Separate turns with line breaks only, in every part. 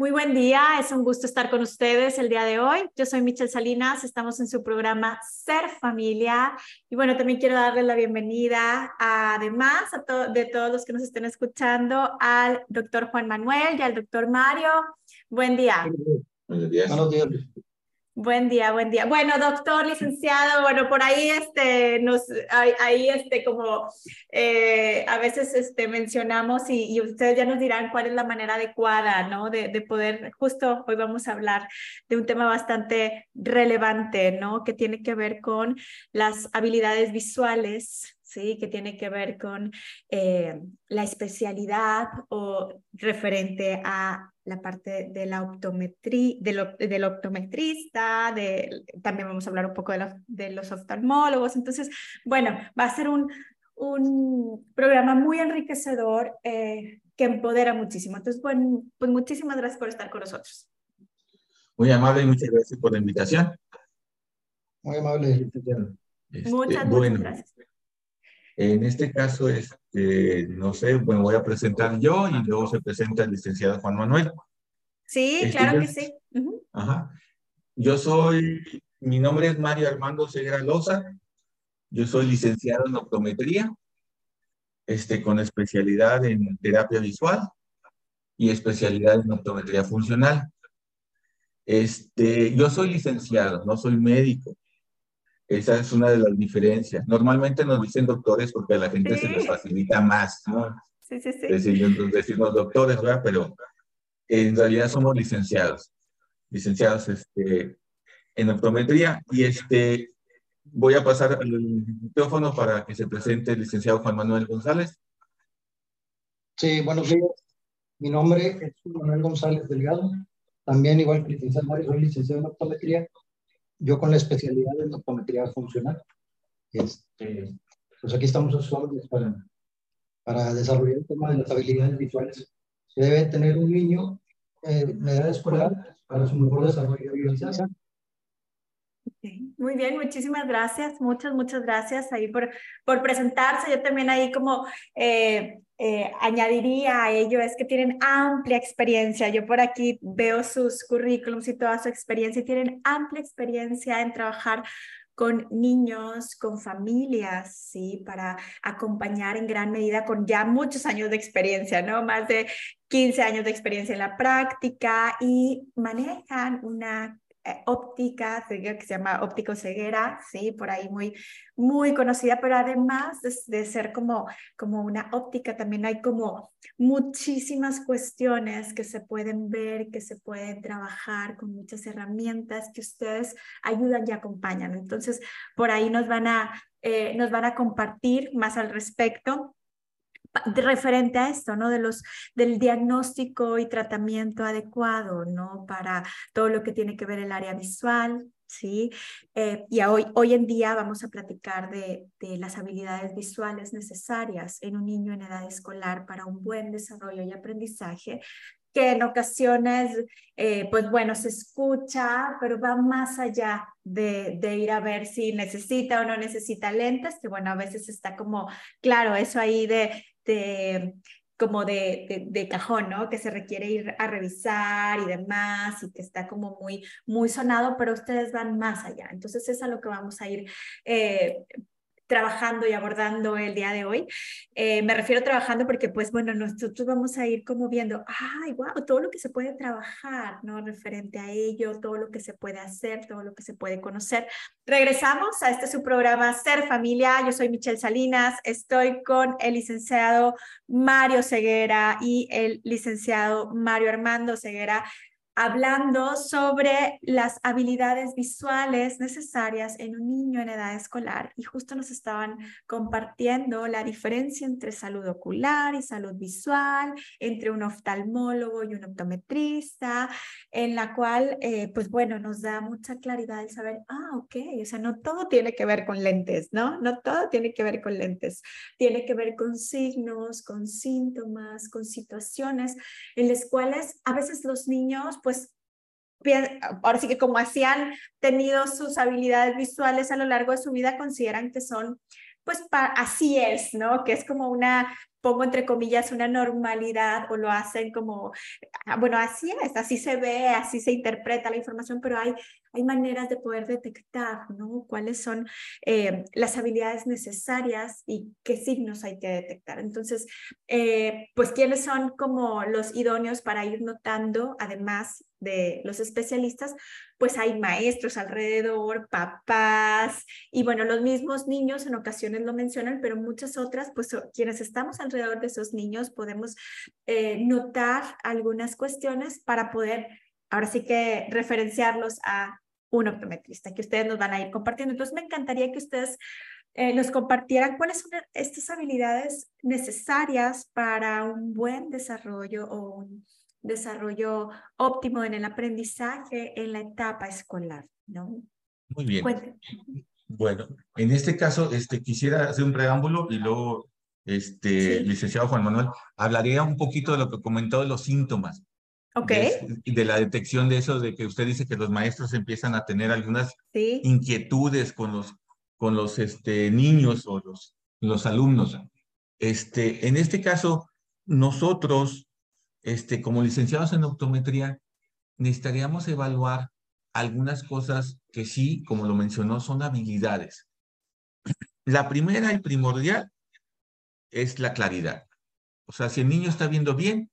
Muy buen día, es un gusto estar con ustedes el día de hoy. Yo soy Michelle Salinas, estamos en su programa Ser Familia y bueno, también quiero darle la bienvenida además a de todos los que nos estén escuchando al doctor Juan Manuel y al doctor Mario. Buen día.
Buenos días. Buenos días.
Buen día, buen día. Bueno, doctor, licenciado, bueno, por ahí este, nos, ahí este, como eh, a veces este, mencionamos y, ustedes ya nos dirán cuál es la manera adecuada, ¿no? De, de, poder, justo hoy vamos a hablar de un tema bastante relevante, ¿no? Que tiene que ver con las habilidades visuales ¿sí? que tiene que ver con eh, la especialidad o referente a la parte de la optometría, del, del optometrista, de, también vamos a hablar un poco de los, de los oftalmólogos. Entonces, bueno, va a ser un, un programa muy enriquecedor eh, que empodera muchísimo. Entonces, bueno, pues muchísimas gracias por estar con nosotros.
Muy amable y muchas gracias por la invitación.
Muy amable.
Este, muchas, muchas gracias.
En este caso, este, no sé, bueno, voy a presentar yo y luego se presenta el licenciado Juan Manuel.
Sí, este, claro que sí.
Ajá. Yo soy, mi nombre es Mario Armando Segura Loza. Yo soy licenciado en optometría, este, con especialidad en terapia visual y especialidad en optometría funcional. Este, yo soy licenciado, no soy médico. Esa es una de las diferencias. Normalmente nos dicen doctores porque a la gente se les facilita más, ¿no?
Sí, sí, sí.
decirnos doctores, ¿verdad? Pero en realidad somos licenciados. Licenciados este, en optometría. Y este, voy a pasar el micrófono para que se presente el licenciado Juan Manuel González.
Sí, buenos días. Mi nombre es Juan Manuel González Delgado. También, igual que el licenciado Mario, soy licenciado en optometría yo con la especialidad en optometría funcional. Este, pues aquí estamos a sus para, para desarrollar el tema de las habilidades visuales. Se debe tener un niño eh, en edad escolar para su mejor desarrollo visual.
Muy bien, muchísimas gracias, muchas, muchas gracias ahí por, por presentarse. Yo también ahí como eh, eh, añadiría a ello es que tienen amplia experiencia. Yo por aquí veo sus currículums y toda su experiencia y tienen amplia experiencia en trabajar con niños, con familias, ¿sí? Para acompañar en gran medida con ya muchos años de experiencia, ¿no? Más de 15 años de experiencia en la práctica y manejan una óptica, que se llama óptico ceguera, sí, por ahí muy, muy conocida, pero además de, ser como, como una óptica, también hay como muchísimas cuestiones que se pueden ver, que se pueden trabajar con muchas herramientas que ustedes ayudan y acompañan. Entonces, por ahí nos van a, eh, nos van a compartir más al respecto referente a esto, ¿no? De los, del diagnóstico y tratamiento adecuado, ¿no? Para todo lo que tiene que ver el área visual, ¿sí? Eh, y hoy, hoy en día vamos a platicar de, de, las habilidades visuales necesarias en un niño en edad escolar para un buen desarrollo y aprendizaje que en ocasiones, eh, pues bueno, se escucha, pero va más allá de, de, ir a ver si necesita o no necesita lentes, que bueno, a veces está como, claro, eso ahí de de como de, de, cajón, ¿no? Que se requiere ir a revisar y demás, y que está como muy, muy sonado, pero ustedes van más allá. Entonces es a lo que vamos a ir eh, trabajando y abordando el día de hoy. Eh, me refiero trabajando porque, pues, bueno, nosotros vamos a ir como viendo, ay, wow, todo lo que se puede trabajar, ¿no? Referente a ello, todo lo que se puede hacer, todo lo que se puede conocer. Regresamos a este su programa Ser Familia. Yo soy Michelle Salinas, estoy con el licenciado Mario Ceguera y el licenciado Mario Armando Ceguera hablando sobre las habilidades visuales necesarias en un niño en edad escolar y justo nos estaban compartiendo la diferencia entre salud ocular y salud visual, entre un oftalmólogo y un optometrista, en la cual, eh, pues bueno, nos da mucha claridad el saber, ah, ok, o sea, no todo tiene que ver con lentes, ¿no? No todo tiene que ver con lentes, tiene que ver con signos, con síntomas, con situaciones en las cuales a veces los niños, pues pues ahora sí que como así han tenido sus habilidades visuales a lo largo de su vida, consideran que son, pues así es, ¿no? Que es como una, pongo entre comillas una normalidad o lo hacen como, ah, bueno, así es, así se ve, así se interpreta la información, pero hay, hay maneras de poder detectar, ¿no? Cuáles son eh, las habilidades necesarias y qué signos hay que detectar. Entonces, eh, pues, ¿quiénes son como los idóneos para ir notando, además de los especialistas, pues hay maestros alrededor, papás y bueno, los mismos niños en ocasiones lo mencionan, pero muchas otras, pues quienes estamos alrededor de esos niños podemos eh, notar algunas cuestiones para poder ahora sí que referenciarlos a un optometrista que ustedes nos van a ir compartiendo. Entonces me encantaría que ustedes eh, nos compartieran cuáles son estas habilidades necesarias para un buen desarrollo o un desarrollo óptimo en el aprendizaje en la etapa escolar, ¿no?
Muy bien. Bueno, en este caso, este, quisiera hacer un preámbulo y luego, este, licenciado Juan Manuel, hablaría un poquito de lo que comentó de los síntomas.
Ok.
De, de, la detección de eso, de que usted dice que los maestros empiezan a tener algunas inquietudes con los, con los este, niños o los, los alumnos. Este, en este caso, nosotros este, como licenciados en optometría, necesitaríamos evaluar algunas cosas que sí, como lo mencionó, son habilidades. La primera y primordial es la claridad. O sea, si el niño está viendo bien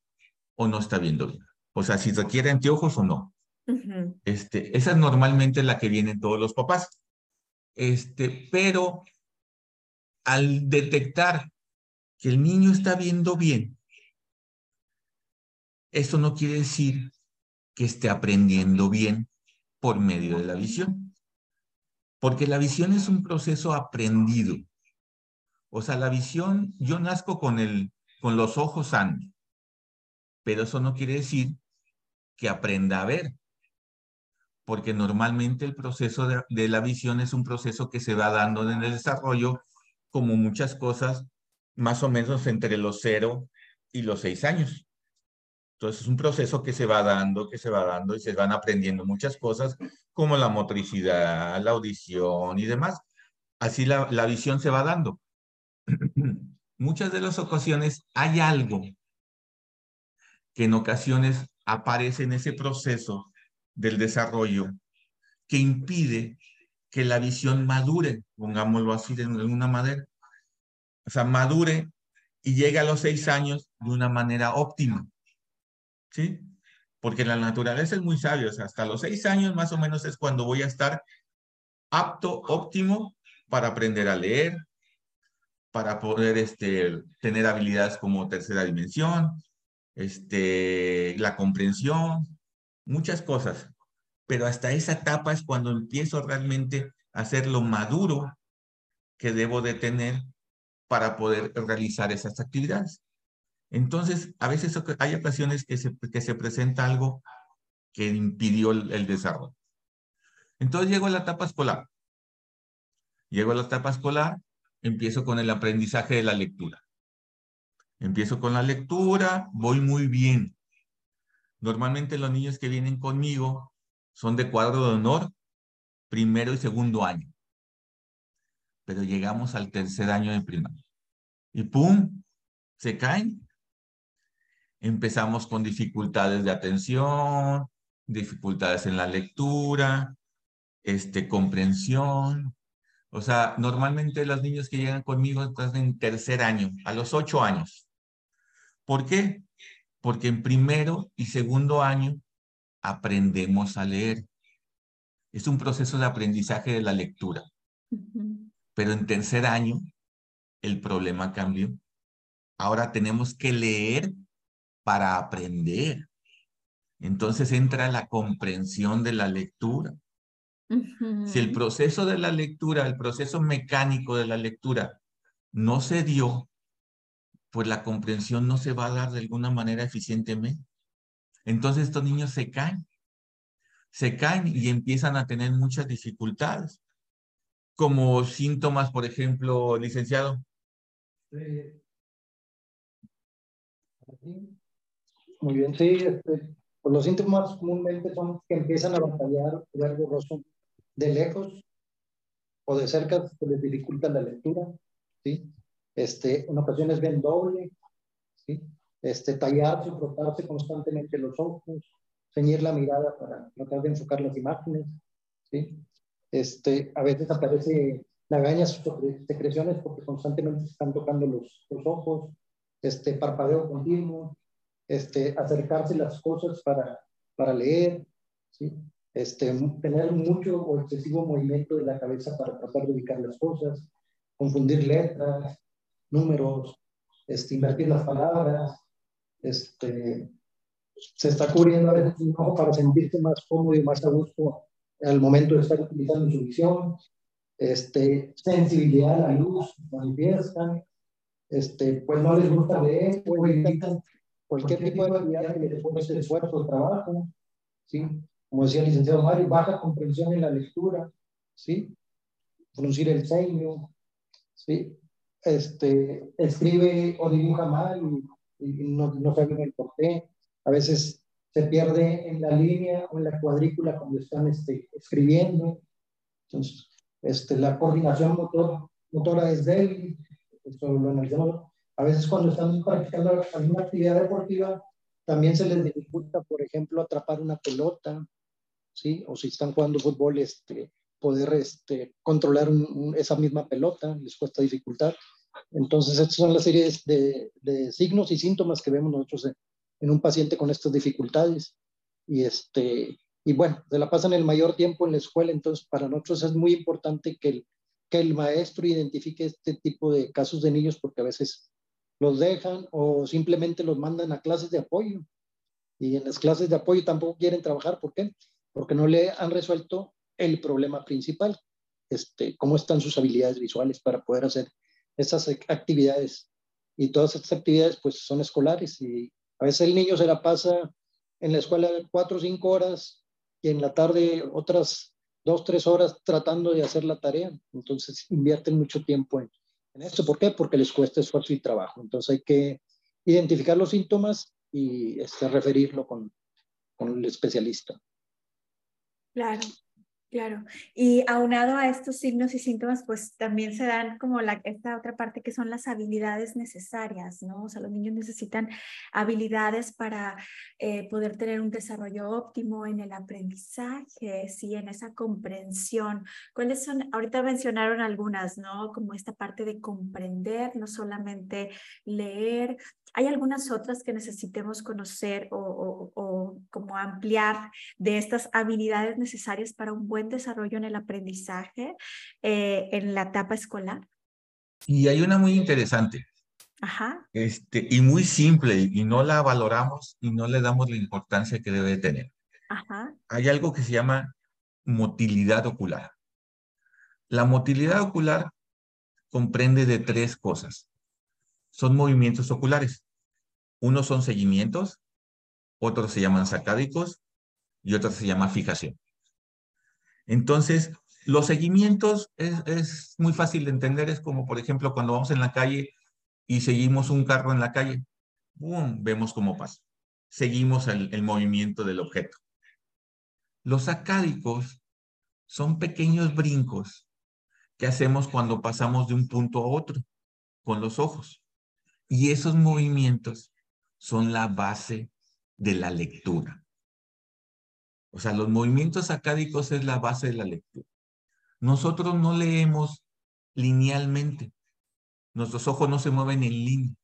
o no está viendo bien. O sea, si requiere anteojos o no. este, esa es normalmente la que vienen todos los papás. Este, pero al detectar que el niño está viendo bien, esto no quiere decir que esté aprendiendo bien por medio de la visión. Porque la visión es un proceso aprendido. O sea, la visión, yo nazco con, el, con los ojos sanos, pero eso no quiere decir que aprenda a ver. Porque normalmente el proceso de, de la visión es un proceso que se va dando en el desarrollo, como muchas cosas, más o menos entre los cero y los seis años. Entonces es un proceso que se va dando, que se va dando y se van aprendiendo muchas cosas como la motricidad, la audición y demás. Así la, la visión se va dando. Muchas de las ocasiones hay algo que en ocasiones aparece en ese proceso del desarrollo que impide que la visión madure, pongámoslo así de una manera. O sea, madure y llegue a los seis años de una manera óptima. ¿sí? Porque la naturaleza es muy sabia, o sea, hasta los seis años más o menos es cuando voy a estar apto, óptimo para aprender a leer, para poder este, tener habilidades como tercera dimensión, este, la comprensión, muchas cosas. Pero hasta esa etapa es cuando empiezo realmente a ser lo maduro que debo de tener para poder realizar esas actividades. Entonces, a veces hay ocasiones que se, que se presenta algo que impidió el, desarrollo. Entonces llego a la etapa escolar. Llego a la etapa escolar, empiezo con el aprendizaje de la lectura. Empiezo con la lectura, voy muy bien. Normalmente los niños que vienen conmigo son de cuadro de honor, primero y segundo año. Pero llegamos al tercer año de primaria. Y ¡pum! Se caen empezamos con dificultades de atención, dificultades en la lectura, este, comprensión. O sea, normalmente los niños que llegan conmigo están en tercer año, a los ocho años. ¿Por qué? Porque en primero y segundo año aprendemos a leer. Es un proceso de aprendizaje de la lectura. Pero en tercer año el problema cambió. Ahora tenemos que leer para aprender. Entonces entra la comprensión de la lectura. Si el proceso de la lectura, el proceso mecánico de la lectura no se dio, pues la comprensión no se va a dar de alguna manera eficientemente. Entonces estos niños se caen, se caen y empiezan a tener muchas dificultades. Como síntomas, por ejemplo, licenciado.
Muy bien, sí. Este, pues los síntomas comúnmente son que empiezan a batallar, ver borroso de lejos o de cerca, que les dificulta la lectura, ¿sí? Este, en ocasiones ven doble, ¿sí? Este, tallarse, frotarse constantemente los ojos, ceñir la mirada para tratar de enfocar las imágenes, ¿sí? Este, a veces aparece lagañas secreciones porque constantemente se están tocando los, los ojos, este, parpadeo continuo, este, acercarse las cosas para, para leer, ¿sí? Este, tener mucho o excesivo movimiento de la cabeza para tratar de ubicar las cosas, confundir letras, números, este, invertir las palabras, este, se está cubriendo a veces un ojo para sentirse más cómodo y más a gusto al momento de estar utilizando su visión, este, sensibilidad a la luz, manifiestan, este, pues no les gusta leer o evitan cualquier tipo de actividad que les hacer esfuerzo o trabajo, ¿sí? Como decía el licenciado Mario, baja comprensión en la lectura, ¿sí? Fruncir el ceño, ¿sí? Este, escribe o dibuja mal y, no, no sabe el por qué. A veces se pierde en la línea o en la cuadrícula cuando están este, escribiendo. Entonces, este, la coordinación motor, motora es débil, esto lo analizamos. A veces cuando están practicando alguna actividad deportiva, también se les dificulta, por ejemplo, atrapar una pelota, ¿sí? O si están jugando fútbol, este, poder este, controlar esa misma pelota, les cuesta dificultad. Entonces, estas son las series de, de signos y síntomas que vemos nosotros en, en, un paciente con estas dificultades. Y, este, y bueno, se la pasan el mayor tiempo en la escuela, entonces para nosotros es muy importante que el, que el maestro identifique este tipo de casos de niños porque a veces los dejan o simplemente los mandan a clases de apoyo. Y en las clases de apoyo tampoco quieren trabajar. ¿Por qué? Porque no le han resuelto el problema principal. Este, cómo están sus habilidades visuales para poder hacer esas actividades. Y todas estas actividades pues son escolares y a veces el niño se la pasa en la escuela cuatro o cinco horas y en la tarde otras dos, tres horas tratando de hacer la tarea. Entonces invierten mucho tiempo en, en esto. ¿Por qué? Porque les cuesta esfuerzo y trabajo. Entonces hay que identificar los síntomas y este, referirlo con, con el especialista.
Claro. Claro, y aunado a estos signos y síntomas, pues también se dan como la, esta otra parte que son las habilidades necesarias, ¿no? O sea, los niños necesitan habilidades para eh, poder tener un desarrollo óptimo en el aprendizaje, sí, en esa comprensión. ¿Cuáles son? Ahorita mencionaron algunas, ¿no? Como esta parte de comprender, no solamente leer, ¿Hay algunas otras que necesitemos conocer o, o, como ampliar de estas habilidades necesarias para un buen desarrollo en el aprendizaje eh, en la etapa escolar?
Y hay una muy interesante.
Ajá.
Este, y muy simple, y no la valoramos y no le damos la importancia que debe tener.
Ajá.
Hay algo que se llama motilidad ocular. La motilidad ocular comprende de tres cosas. Son movimientos oculares. Unos son seguimientos, otros se llaman sacádicos y otros se llama fijación. Entonces, los seguimientos es, muy fácil de entender, es como por ejemplo cuando vamos en la calle y seguimos un carro en la calle, ¡bum! vemos cómo pasa. Seguimos el, el movimiento del objeto. Los sacádicos son pequeños brincos que hacemos cuando pasamos de un punto a otro con los ojos. Y esos movimientos son la base de la lectura. O sea, los movimientos acádicos es la base de la lectura. Nosotros no leemos linealmente. Nuestros ojos no se mueven en línea,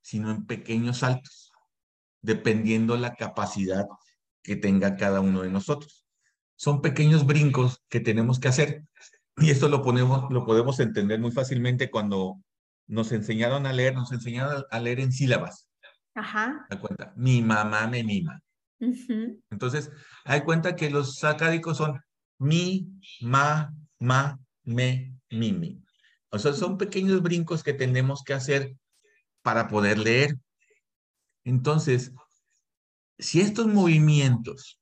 sino en pequeños saltos, dependiendo la capacidad que tenga cada uno de nosotros. Son pequeños brincos que tenemos que hacer. Y esto lo, ponemos, lo podemos entender muy fácilmente cuando nos enseñaron a leer, nos enseñaron a leer en sílabas.
Ajá.
Da cuenta, mi mamá me mima. Entonces, hay cuenta que los sacádicos son mi, ma, ma, me, mi, mi. O sea, son pequeños brincos que tenemos que hacer para poder leer. Entonces, si estos movimientos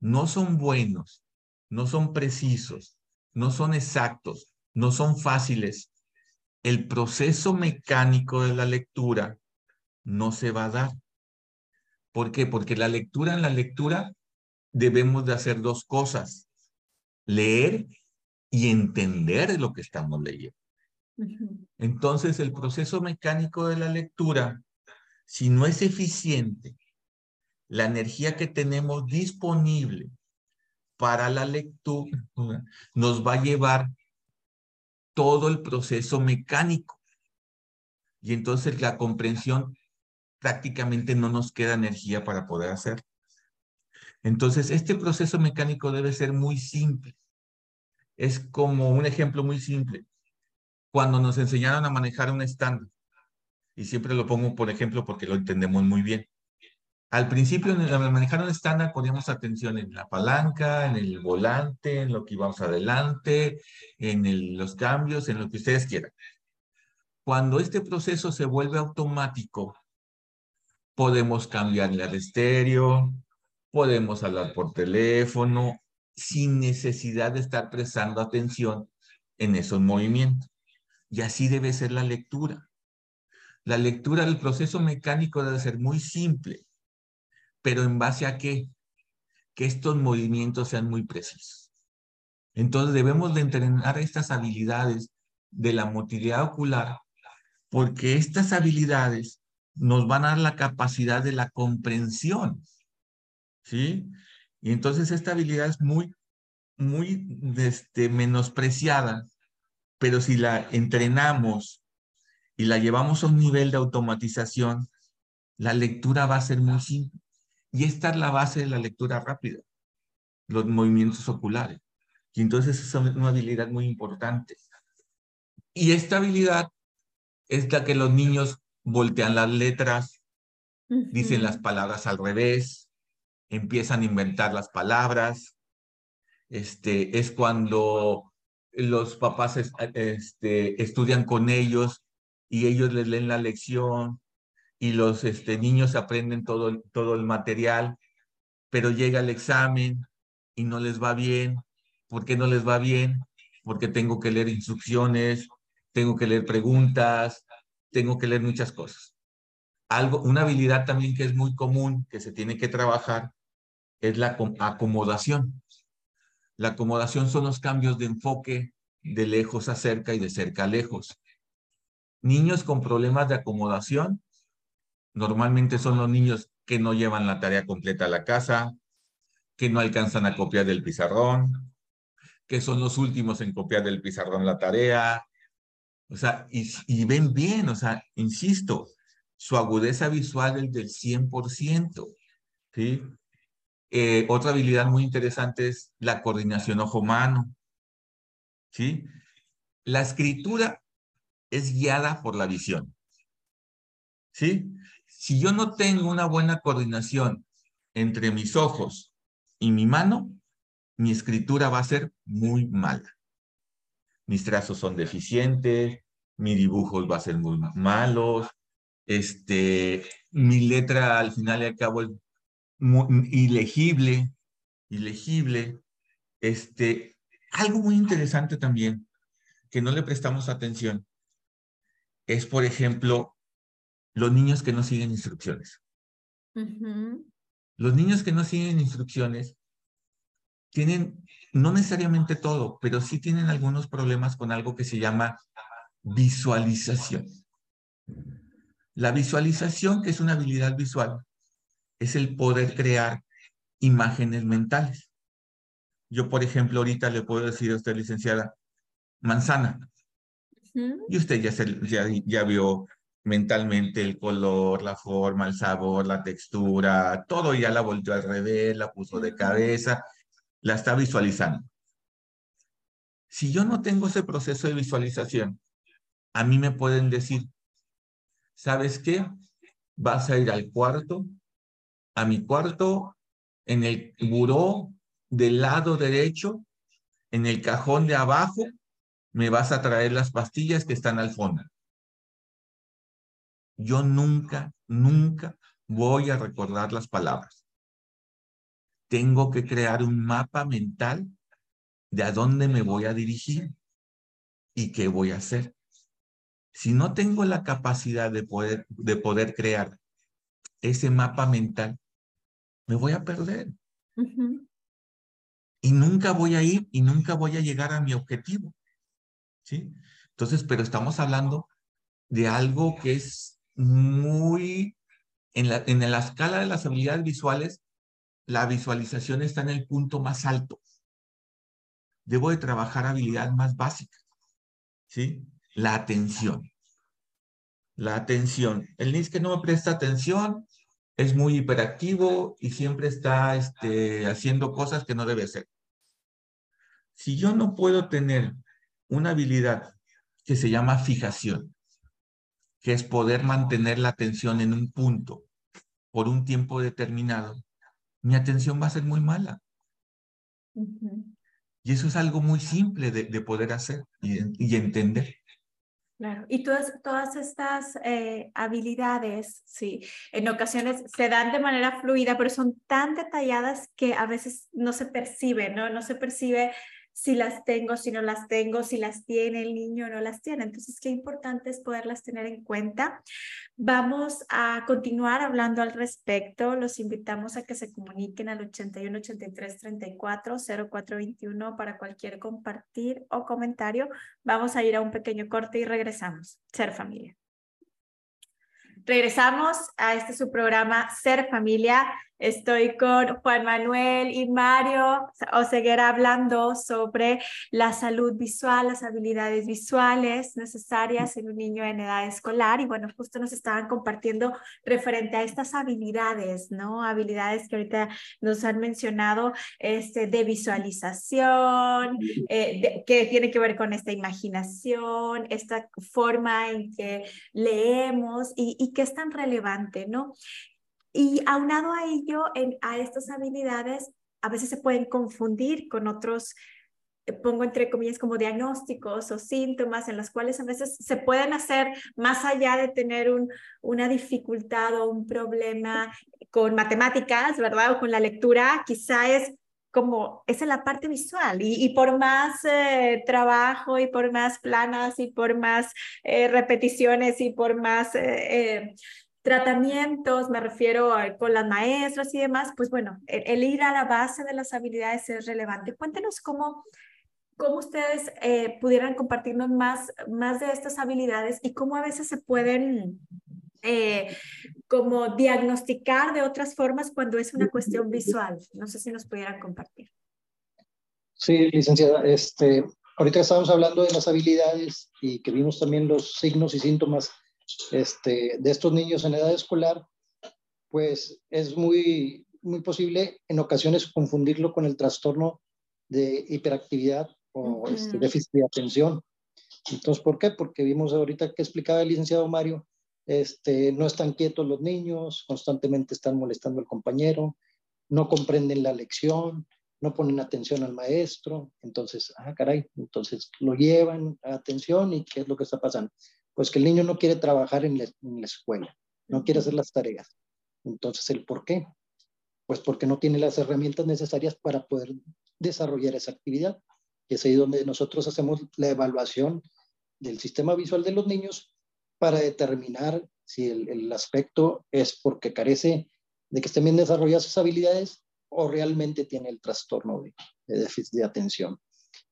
no son buenos, no son precisos, no son exactos, no son fáciles, el proceso mecánico de la lectura no se va a dar. ¿Por qué? Porque la lectura, en la lectura debemos de hacer dos cosas, leer y entender lo que estamos leyendo. Entonces, el proceso mecánico de la lectura si no es eficiente la energía que tenemos disponible para la lectura, nos va a llevar todo el proceso mecánico. Y entonces la comprensión prácticamente no nos queda energía para poder hacer. Entonces, este proceso mecánico debe ser muy simple. Es como un ejemplo muy simple. Cuando nos enseñaron a manejar un estándar, y siempre lo pongo por ejemplo porque lo entendemos muy bien. Al principio, manejar un estándar, poníamos atención en la palanca, en el volante, en lo que íbamos adelante, en los cambios, en lo que ustedes quieran. Cuando este proceso se vuelve automático, podemos cambiarle al estéreo, podemos hablar por teléfono, sin necesidad de estar prestando atención en esos movimientos. Y así debe ser la lectura. La lectura del proceso mecánico debe ser muy simple, pero en base a qué? Que estos movimientos sean muy precisos. Entonces debemos de entrenar estas habilidades de la motilidad ocular, porque estas habilidades nos van a dar la capacidad de la comprensión. ¿Sí? Y entonces esta habilidad es muy, muy este, menospreciada, pero si la entrenamos y la llevamos a un nivel de automatización, la lectura va a ser muy simple. Y esta es la base de la lectura rápida, los movimientos oculares. Y entonces es una habilidad muy importante. Y esta habilidad es la que los niños voltean las letras, dicen las palabras al revés, empiezan a inventar las palabras. Este, es cuando los papás este, estudian con ellos y ellos les leen la lección y los este, niños aprenden todo, todo el material, pero llega el examen y no les va bien. ¿Por qué no les va bien? Porque tengo que leer instrucciones, tengo que leer preguntas, tengo que leer muchas cosas. Algo, una habilidad también que es muy común, que se tiene que trabajar, es la acomodación. La acomodación son los cambios de enfoque de lejos a cerca y de cerca a lejos. Niños con problemas de acomodación, normalmente son los niños que no llevan la tarea completa a la casa, que no alcanzan a copiar del pizarrón, que son los últimos en copiar del pizarrón la tarea, o sea, y, ven bien, o sea, insisto, su agudeza visual es del 100%, ¿sí? Eh, otra habilidad muy interesante es la coordinación ojo-mano, ¿sí? La escritura es guiada por la visión, ¿sí? Si yo no tengo una buena coordinación entre mis ojos y mi mano, mi escritura va a ser muy mala mis trazos son deficientes, mi dibujos va a ser muy malos, este, mi letra al final y al cabo es ilegible, ilegible. Este, algo muy interesante también, que no le prestamos atención, es, por ejemplo, los niños que no siguen instrucciones. Los niños que no siguen instrucciones tienen no necesariamente todo, pero sí tienen algunos problemas con algo que se llama visualización. La visualización, que es una habilidad visual, es el poder crear imágenes mentales. Yo, por ejemplo, ahorita le puedo decir a usted, licenciada, manzana. Y usted ya, ya, ya vio mentalmente el color, la forma, el sabor, la textura, todo ya la volteó al revés, la puso de cabeza la está visualizando. Si yo no tengo ese proceso de visualización, a mí me pueden decir, ¿sabes qué? Vas a ir al cuarto, a mi cuarto, en el buró del lado derecho, en el cajón de abajo, me vas a traer las pastillas que están al fondo. Yo nunca, nunca voy a recordar las palabras tengo que crear un mapa mental de a dónde me voy a dirigir y qué voy a hacer. Si no tengo la capacidad de poder, de poder crear ese mapa mental, me voy a perder. Y nunca voy a ir y nunca voy a llegar a mi objetivo. ¿Sí? Entonces, pero estamos hablando de algo que es muy En la, en la escala de las habilidades visuales, la visualización está en el punto más alto. Debo de trabajar habilidades más básicas, ¿sí? La atención. La atención. El niño que no me presta atención es muy hiperactivo y siempre está este, haciendo cosas que no debe hacer. Si yo no puedo tener una habilidad que se llama fijación, que es poder mantener la atención en un punto por un tiempo determinado, mi atención va a ser muy mala. Y eso es algo muy simple de, poder hacer y, entender.
Claro, y todas, todas estas eh, habilidades, sí, en ocasiones se dan de manera fluida, pero son tan detalladas que a veces no se percibe, ¿no? No se percibe si las tengo, si no las tengo, si las tiene el niño o no las tiene. Entonces, qué importante es poderlas tener en cuenta. Vamos a continuar hablando al respecto. Los invitamos a que se comuniquen al 81 83 34 0421 para cualquier compartir o comentario. Vamos a ir a un pequeño corte y regresamos. Ser familia. Regresamos a este su programa Ser Familia. Estoy con Juan Manuel y Mario Oseguera hablando sobre la salud visual, las habilidades visuales necesarias en un niño en edad escolar. Y bueno, justo nos estaban compartiendo referente a estas habilidades, ¿no? Habilidades que ahorita nos han mencionado este, de visualización, eh, que tiene que ver con esta imaginación, esta forma en que leemos y, y que es tan relevante, ¿no? Y aunado a ello, a estas habilidades, a veces se pueden confundir con otros, eh, pongo entre comillas, como diagnósticos o síntomas en los cuales a veces se pueden hacer más allá de tener un, una dificultad o un problema con matemáticas, ¿verdad? O con la lectura, quizá es como, es en la parte visual y, por más eh, trabajo y por más planas y por más eh, repeticiones y por más tratamientos, me refiero con las maestras y demás, pues bueno, el, ir a la base de las habilidades es relevante. Cuéntenos cómo, cómo ustedes eh, pudieran compartirnos más, más de estas habilidades y cómo a veces se pueden eh, como diagnosticar de otras formas cuando es una cuestión visual. No sé si nos pudieran compartir.
Sí, licenciada, este, ahorita estamos hablando de las habilidades y que vimos también los signos y síntomas este, de estos niños en edad escolar, pues es muy, muy posible en ocasiones confundirlo con el trastorno de hiperactividad o este, déficit de atención. Entonces, ¿por qué? Porque vimos ahorita que explicaba el licenciado Mario, este, no están quietos los niños, constantemente están molestando al compañero, no comprenden la lección, no ponen atención al maestro, entonces, ah, caray, entonces lo llevan a atención y qué es lo que está pasando pues que el niño no quiere trabajar en la, escuela, no quiere hacer las tareas. Entonces, ¿el por qué? Pues porque no tiene las herramientas necesarias para poder desarrollar esa actividad. Y es ahí donde nosotros hacemos la evaluación del sistema visual de los niños para determinar si el, aspecto es porque carece de que estén bien desarrolladas esas habilidades o realmente tiene el trastorno de, de déficit de atención.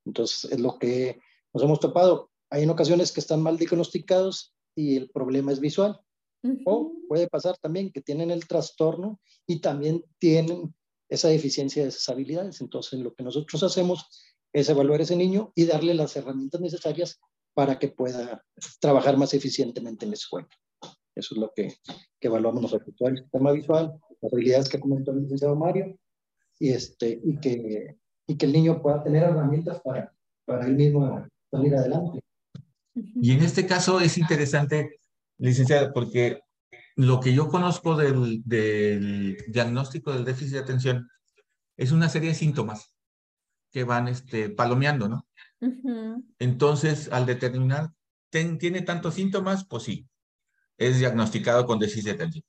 Entonces, es lo que nos hemos topado. Hay en ocasiones que están mal diagnosticados y el problema es visual. O puede pasar también que tienen el trastorno y también tienen esa deficiencia de esas habilidades. Entonces, lo que nosotros hacemos es evaluar a ese niño y darle las herramientas necesarias para que pueda trabajar más eficientemente en la escuela. Eso es lo que, que evaluamos nosotros, el sistema visual, las habilidades que comentó el licenciado Mario, y, este, y, que, y que el niño pueda tener herramientas para, para él mismo salir adelante.
Y en este caso es interesante, licenciada, porque lo que yo conozco del, del, diagnóstico del déficit de atención es una serie de síntomas que van este, palomeando, ¿no? Entonces, al determinar, ¿tiene tantos síntomas? Pues sí, es diagnosticado con déficit de atención.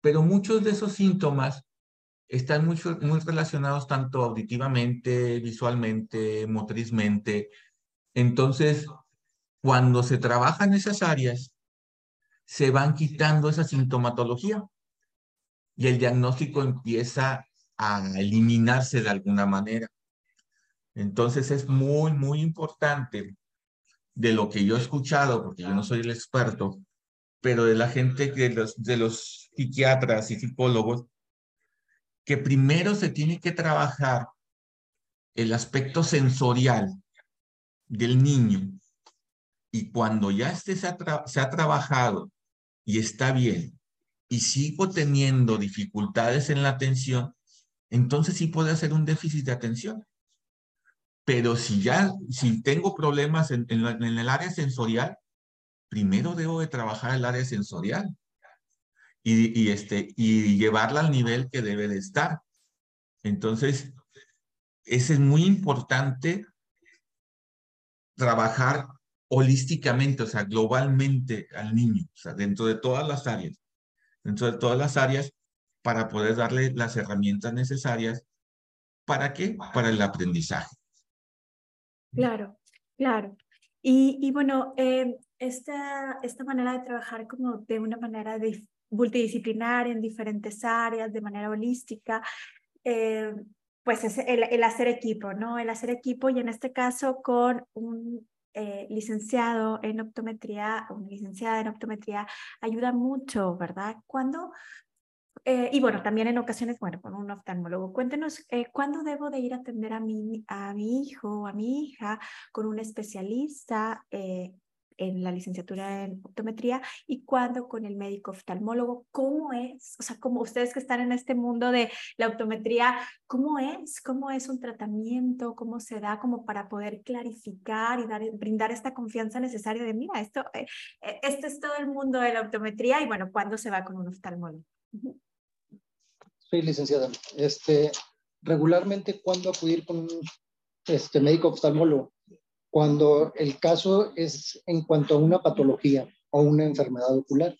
Pero muchos de esos síntomas están muy, muy relacionados tanto auditivamente, visualmente, motrizmente. Entonces, cuando se trabaja en esas áreas, se van quitando esa sintomatología y el diagnóstico empieza a eliminarse de alguna manera. Entonces es muy, muy importante de lo que yo he escuchado, porque yo no soy el experto, pero de la gente que los, de los psiquiatras y psicólogos que primero se tiene que trabajar el aspecto sensorial del niño y cuando ya este se ha, trabajado y está bien y sigo teniendo dificultades en la atención, entonces sí puede hacer un déficit de atención. Pero si ya, si tengo problemas en, el área sensorial, primero debo de trabajar el área sensorial y, y, este, y llevarla al nivel que debe de estar. Entonces, es muy importante trabajar holísticamente, o sea, globalmente al niño, o sea, dentro de todas las áreas, dentro de todas las áreas, para poder darle las herramientas necesarias. ¿Para qué? Para el aprendizaje.
Claro, claro. Y, y bueno, eh, esta, esta manera de trabajar como de una manera de, multidisciplinaria en diferentes áreas, de manera holística, eh, pues es el, el, hacer equipo, ¿no? El hacer equipo y en este caso con un eh, licenciado en optometría, una licenciada en optometría, ayuda mucho, ¿verdad? Cuando, eh, y bueno, también en ocasiones, bueno, con un oftalmólogo. Cuéntenos, eh, ¿cuándo debo de ir a atender a mi, a mi hijo o a mi hija con un especialista en la licenciatura en optometría y cuando con el médico oftalmólogo, ¿cómo es? O sea, como ustedes que están en este mundo de la optometría, ¿cómo es? ¿Cómo es un tratamiento? ¿Cómo se da como para poder clarificar y dar, brindar esta confianza necesaria de, mira, esto, eh, eh, esto es todo el mundo de la optometría y bueno, ¿cuándo se va con un oftalmólogo?
Sí, licenciada. Este, regularmente, ¿cuándo acudir con un este, médico oftalmólogo? Cuando el caso es en cuanto a una patología o una enfermedad ocular.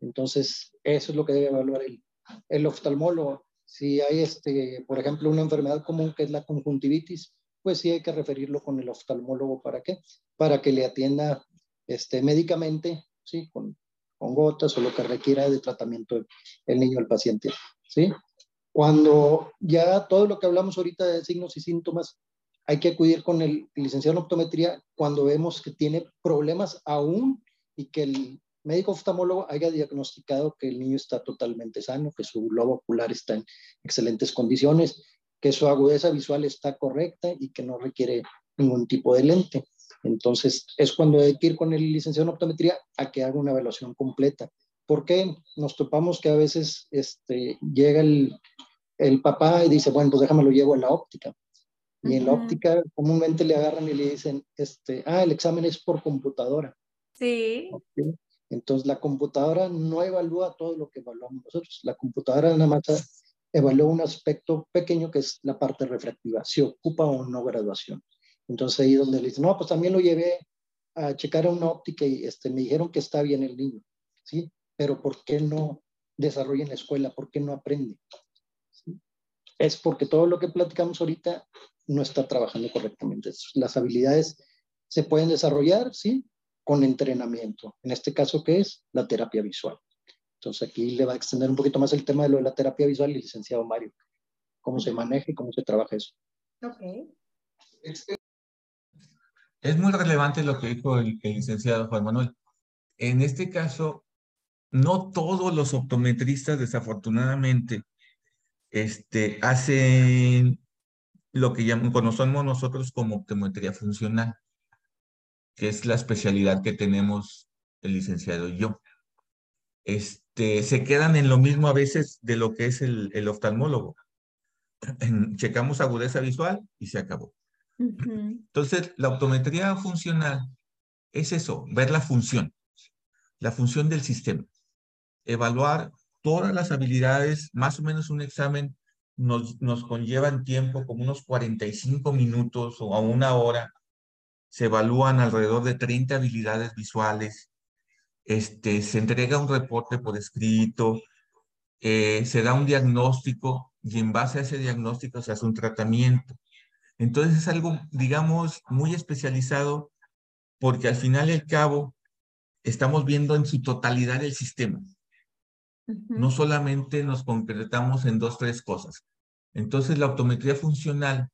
Entonces, eso es lo que debe evaluar el, el oftalmólogo. Si hay, este, por ejemplo, una enfermedad común que es la conjuntivitis, pues sí hay que referirlo con el oftalmólogo. ¿Para qué? Para que le atienda este, médicamente, ¿sí? Con, con gotas o lo que requiera de tratamiento el niño, el paciente, ¿sí? Cuando ya todo lo que hablamos ahorita de signos y síntomas hay que acudir con el licenciado en optometría cuando vemos que tiene problemas aún y que el médico oftalmólogo haya diagnosticado que el niño está totalmente sano, que su globo ocular está en excelentes condiciones, que su agudeza visual está correcta y que no requiere ningún tipo de lente. Entonces, es cuando hay que ir con el licenciado en optometría a que haga una evaluación completa. Porque nos topamos que a veces este, llega el, el papá y dice, bueno, pues déjame lo llevo a la óptica. Y en la óptica comúnmente le agarran y le dicen, este, ah, el examen es por computadora.
Sí.
Entonces la computadora no evalúa todo lo que evaluamos nosotros. La computadora nada más evalúa un aspecto pequeño que es la parte refractiva, si ocupa o no graduación. Entonces ahí donde le dicen, no, pues también lo llevé a checar a una óptica y este, me dijeron que está bien el niño, ¿sí? Pero ¿por qué no desarrolla en la escuela? ¿Por qué no aprende? Es porque todo lo que platicamos ahorita no está trabajando correctamente. Las habilidades se pueden desarrollar, ¿sí? Con entrenamiento. En este caso, ¿qué es? La terapia visual. Entonces aquí le va a extender un poquito más el tema de lo de la terapia visual el licenciado Mario. Cómo se maneja y cómo se trabaja eso.
Ok.
Es muy relevante lo que dijo el, el licenciado Juan Manuel. En este caso, no todos los optometristas, desafortunadamente, este, hacen lo que conocemos nosotros como optometría funcional, que es la especialidad que tenemos el licenciado y yo. Este, se quedan en lo mismo a veces de lo que es el, el oftalmólogo. checamos agudeza visual y se acabó. Entonces, la optometría funcional es eso, ver la función, la función del sistema, evaluar todas las habilidades, más o menos un examen nos, nos conllevan tiempo como unos 45 minutos o a una hora. Se evalúan alrededor de 30 habilidades visuales. Este, se entrega un reporte por escrito, eh, se da un diagnóstico y en base a ese diagnóstico se hace un tratamiento. Entonces es algo, digamos, muy especializado porque al final y al cabo estamos viendo en su totalidad el sistema. No solamente nos concretamos en dos, tres cosas. Entonces, la optometría funcional,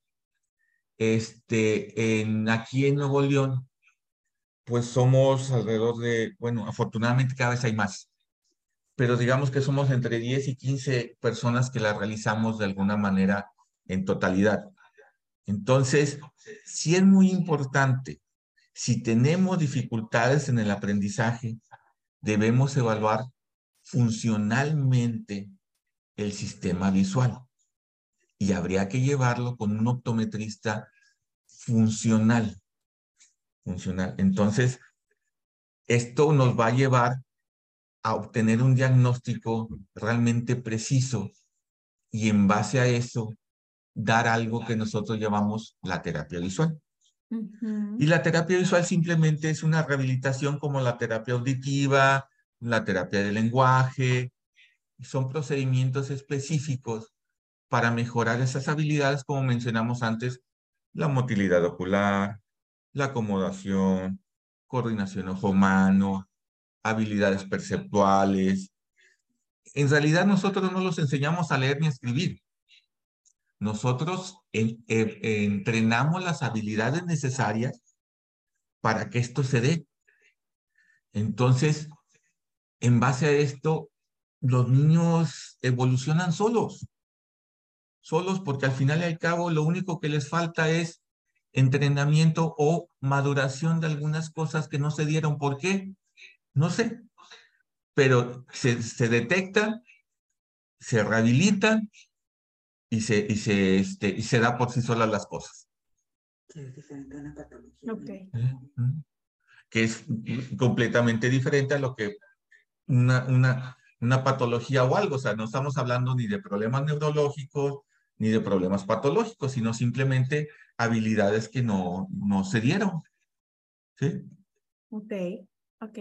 este, en, aquí en Nuevo León, pues somos alrededor de, bueno, afortunadamente cada vez hay más, pero digamos que somos entre 10 y 15 personas que la realizamos de alguna manera en totalidad. Entonces, sí es muy importante, si tenemos dificultades en el aprendizaje, debemos evaluar funcionalmente el sistema visual y habría que llevarlo con un optometrista funcional. Funcional. Entonces, esto nos va a llevar a obtener un diagnóstico realmente preciso y en base a eso dar algo que nosotros llamamos la terapia visual. Y la terapia visual simplemente es una rehabilitación como la terapia auditiva, la terapia de lenguaje. Son procedimientos específicos para mejorar esas habilidades, como mencionamos antes, la motilidad ocular, la acomodación, coordinación ojo-mano, habilidades perceptuales. En realidad nosotros no los enseñamos a leer ni a escribir. Nosotros entrenamos las habilidades necesarias para que esto se dé. Entonces, en base a esto, los niños evolucionan solos. Solos porque al final y al cabo lo único que les falta es entrenamiento o maduración de algunas cosas que no se dieron. ¿Por qué? No sé. Pero se, se detectan, se rehabilitan y se, y se, este, y se da por sí solas las cosas.
es diferente a una
patología. Que es completamente diferente a lo que una, una, una patología o algo. O sea, no estamos hablando ni de problemas neurológicos, ni de problemas patológicos, sino simplemente habilidades que no, no se dieron. ¿Sí?
Ok, ok.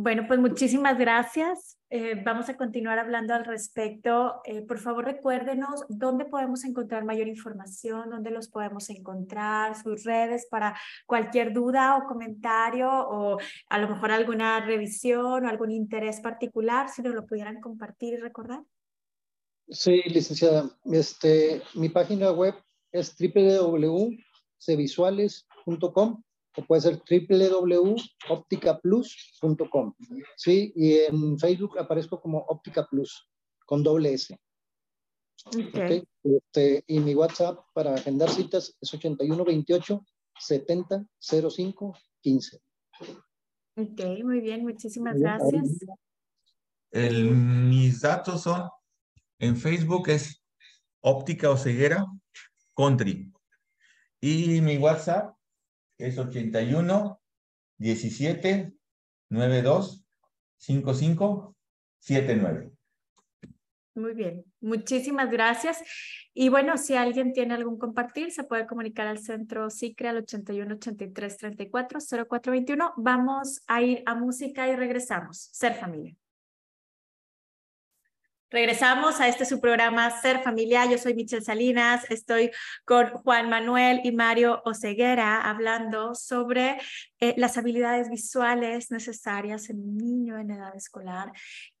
Bueno, pues muchísimas gracias. Eh, vamos a continuar hablando al respecto. Eh, por favor, recuérdenos dónde podemos encontrar mayor información, dónde los podemos encontrar, sus redes para cualquier duda o comentario o a lo mejor alguna revisión o algún interés particular, si nos lo pudieran compartir y recordar.
Sí, licenciada. Este, mi página web es www.cevisuales.com o puede ser www.opticaplus.com. Sí, y en Facebook aparezco como Óptica Plus, con doble S. Okay. Este, y mi WhatsApp para agendar citas es 8128 70 05 15.
Ok, muy bien, muchísimas gracias.
El, mis datos son, en Facebook es óptica o ceguera, country. Y mi WhatsApp es 81 17 92 55 79.
Muy bien, muchísimas gracias. Y bueno, si alguien tiene algún compartir, se puede comunicar al centro SICRE al 81 83 34 0421. Vamos a ir a música y regresamos. Ser familia. Regresamos a este su programa Ser Familia. Yo soy Michelle Salinas, estoy con Juan Manuel y Mario Oceguera hablando sobre eh, las habilidades visuales necesarias en un niño en edad escolar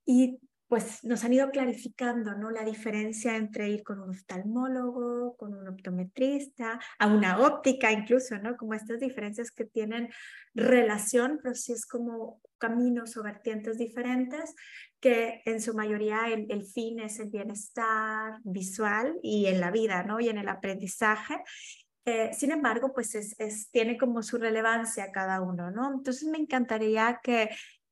y pues nos han ido clarificando ¿no? la diferencia entre ir con un oftalmólogo, con un optometrista, a una óptica incluso, ¿no? Como estas diferencias que tienen relación, pero sí es como caminos o vertientes diferentes, que en su mayoría el, fin es el bienestar visual y en la vida, ¿no? Y en el aprendizaje. Eh, sin embargo, pues es, tiene como su relevancia cada uno, ¿no? Entonces me encantaría que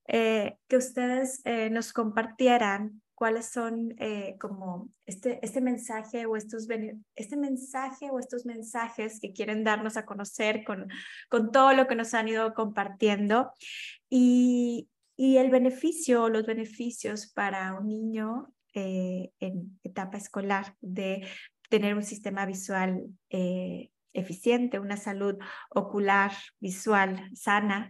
eh, que ustedes eh, nos compartieran cuáles son como este, este mensaje o estos este mensaje o estos mensajes que quieren darnos a conocer con, con todo lo que nos han ido compartiendo y, y el beneficio, los beneficios para un niño en etapa escolar de tener un sistema visual eficiente, una salud ocular, visual sana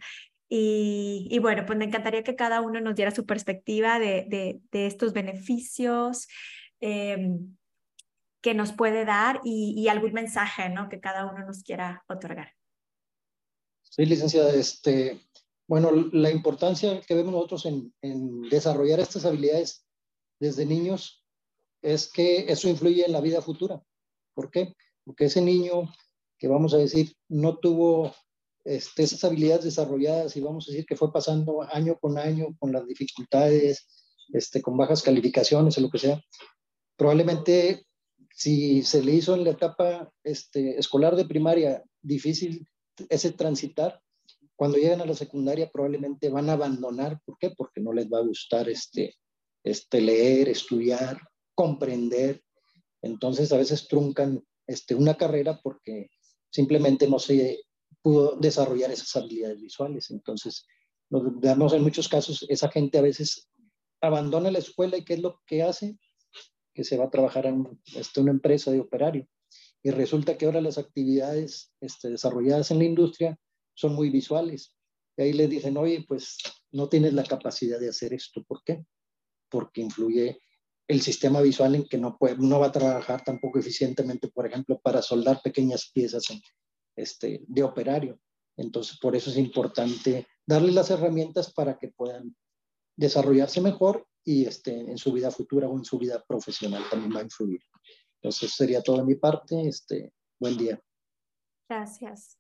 y, bueno, pues me encantaría que cada uno nos diera su perspectiva de, de, estos beneficios em, que nos puede dar y, algún mensaje ¿no? que cada uno nos quiera otorgar.
Sí, licenciada. Este, bueno, la importancia que vemos nosotros en, desarrollar estas habilidades desde niños es que eso influye en la vida futura. ¿Por qué? Porque ese niño que vamos a decir no tuvo este, esas habilidades desarrolladas y vamos a decir que fue pasando año con año con las dificultades este, con bajas calificaciones o lo que sea, probablemente si se le hizo en la etapa este, escolar de primaria difícil ese transitar, cuando lleguen a la secundaria probablemente van a abandonar. ¿Por qué? Porque no les va a gustar este, este leer, estudiar, comprender. Entonces a veces truncan este, una carrera porque simplemente no se pudo desarrollar esas habilidades visuales. Entonces, nos en muchos casos, esa gente a veces abandona la escuela y ¿qué es lo que hace? Que se va a trabajar en este, una empresa de operario. Y resulta que ahora las actividades este, desarrolladas en la industria son muy visuales. Y ahí le dicen, oye, pues no tienes la capacidad de hacer esto. ¿Por qué? Porque influye el sistema visual en que no, puede, no va a trabajar tampoco eficientemente, por ejemplo, para soldar pequeñas piezas este, de operario. Entonces, por eso es importante darle las herramientas para que puedan desarrollarse mejor y este, en su vida futura o en su vida profesional también va a influir. Entonces, sería todo de mi parte. Este, buen día.
Gracias.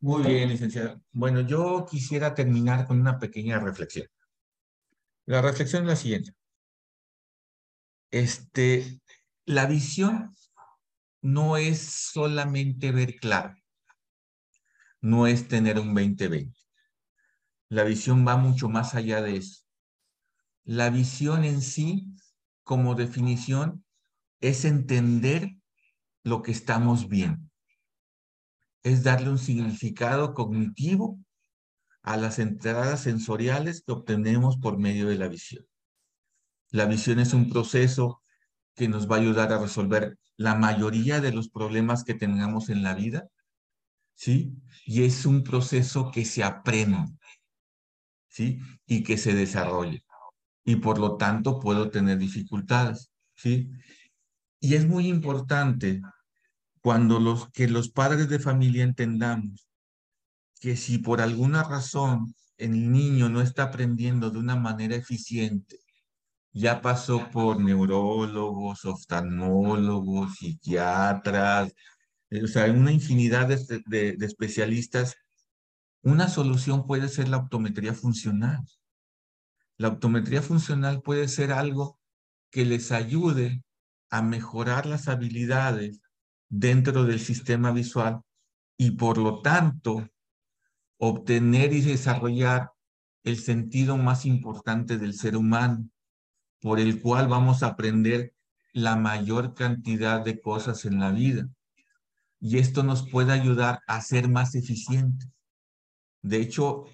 Muy bien, licenciada. Bueno, yo quisiera terminar con una pequeña reflexión. La reflexión es la siguiente. Este, la visión no es solamente ver claro, no es tener un 2020. La visión va mucho más allá de eso. La visión en sí, como definición, es entender lo que estamos viendo es darle un significado cognitivo a las entradas sensoriales que obtenemos por medio de la visión. La visión es un proceso que nos va a ayudar a resolver la mayoría de los problemas que tengamos en la vida, ¿sí? Y es un proceso que se aprende, ¿sí? Y que se desarrolla. Y por lo tanto puedo tener dificultades, ¿sí? Y es muy importante cuando los, que los padres de familia entendamos que si por alguna razón el niño no está aprendiendo de una manera eficiente, ya pasó por neurólogos, oftalmólogos, psiquiatras, eh, o sea, una infinidad de, de especialistas, una solución puede ser la optometría funcional. La optometría funcional puede ser algo que les ayude a mejorar las habilidades dentro del sistema visual y por lo tanto obtener y desarrollar el sentido más importante del ser humano, por el cual vamos a aprender la mayor cantidad de cosas en la vida. Y esto nos puede ayudar a ser más eficientes. De hecho,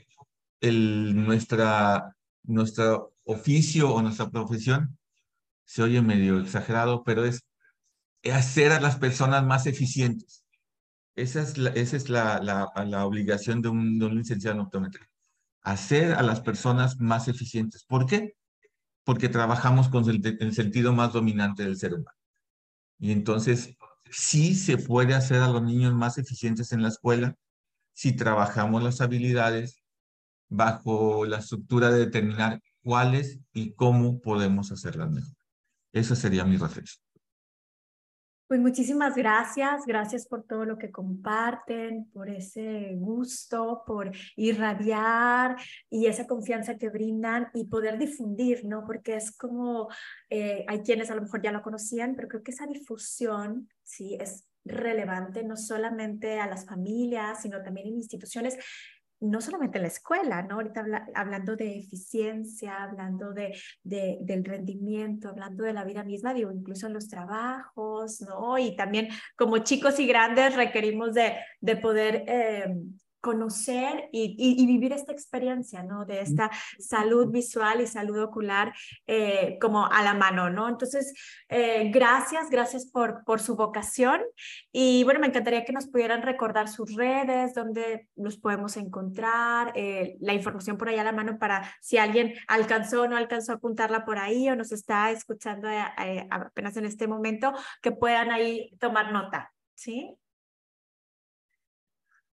el, nuestra, nuestro oficio o nuestra profesión se oye medio exagerado, pero es hacer a las personas más eficientes. Esa es la, obligación de un, de un, licenciado en optometría. Hacer a las personas más eficientes. ¿Por qué? Porque trabajamos con el, el sentido más dominante del ser humano. Y entonces, sí se puede hacer a los niños más eficientes en la escuela si trabajamos las habilidades bajo la estructura de determinar cuáles y cómo podemos hacerlas mejor. Esa sería mi reflexión.
Pues muchísimas gracias, gracias por todo lo que comparten, por ese gusto, por irradiar y esa confianza que brindan y poder difundir, ¿no? Porque es como, eh, hay quienes a lo mejor ya lo conocían, pero creo que esa difusión, sí, es relevante no solamente a las familias, sino también en instituciones no solamente en la escuela, ¿no? Ahorita hablando de eficiencia, hablando de, de, del rendimiento, hablando de la vida misma, digo, incluso en los trabajos, ¿no? Y también como chicos y grandes requerimos de, de poder eh, conocer y, y, vivir esta experiencia, ¿no? De esta salud visual y salud ocular eh, como a la mano, ¿no? Entonces, eh, gracias, gracias por, por su vocación y bueno, me encantaría que nos pudieran recordar sus redes, dónde los podemos encontrar, eh, la información por ahí a la mano para si alguien alcanzó o no alcanzó a apuntarla por ahí o nos está escuchando apenas en este momento, que puedan ahí tomar nota, ¿sí?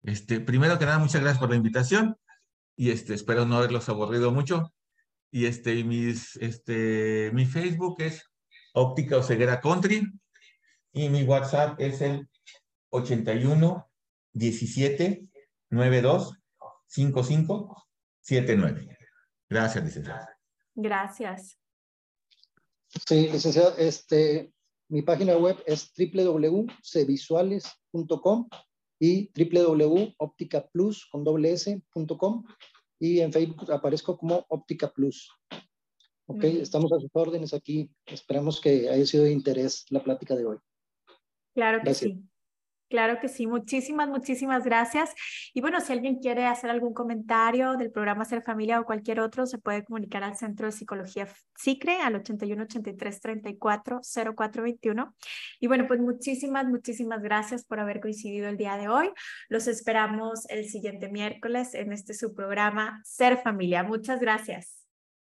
Este, primero que nada, muchas gracias por la invitación y este, espero no haberlos aburrido mucho. Y este, mis, este, mi Facebook es Óptica o Ceguera Country y mi WhatsApp es el 81 17 92 55 79. Gracias, licenciada.
Gracias.
Sí, licenciado, este, mi página web es www.cvisuales.com y www.opticaplus.com y en Facebook aparezco como Óptica Plus. Ok, estamos a sus órdenes aquí. Esperamos que haya sido de interés la plática de hoy.
Claro que sí. Claro que sí, muchísimas, muchísimas gracias. Y bueno, si alguien quiere hacer algún comentario del programa Ser Familia o cualquier otro, se puede comunicar al Centro de Psicología SICRE al 81 83 34 0421. Y bueno, pues muchísimas, muchísimas gracias por haber coincidido el día de hoy. Los esperamos el siguiente miércoles en este su programa Ser Familia. Muchas gracias.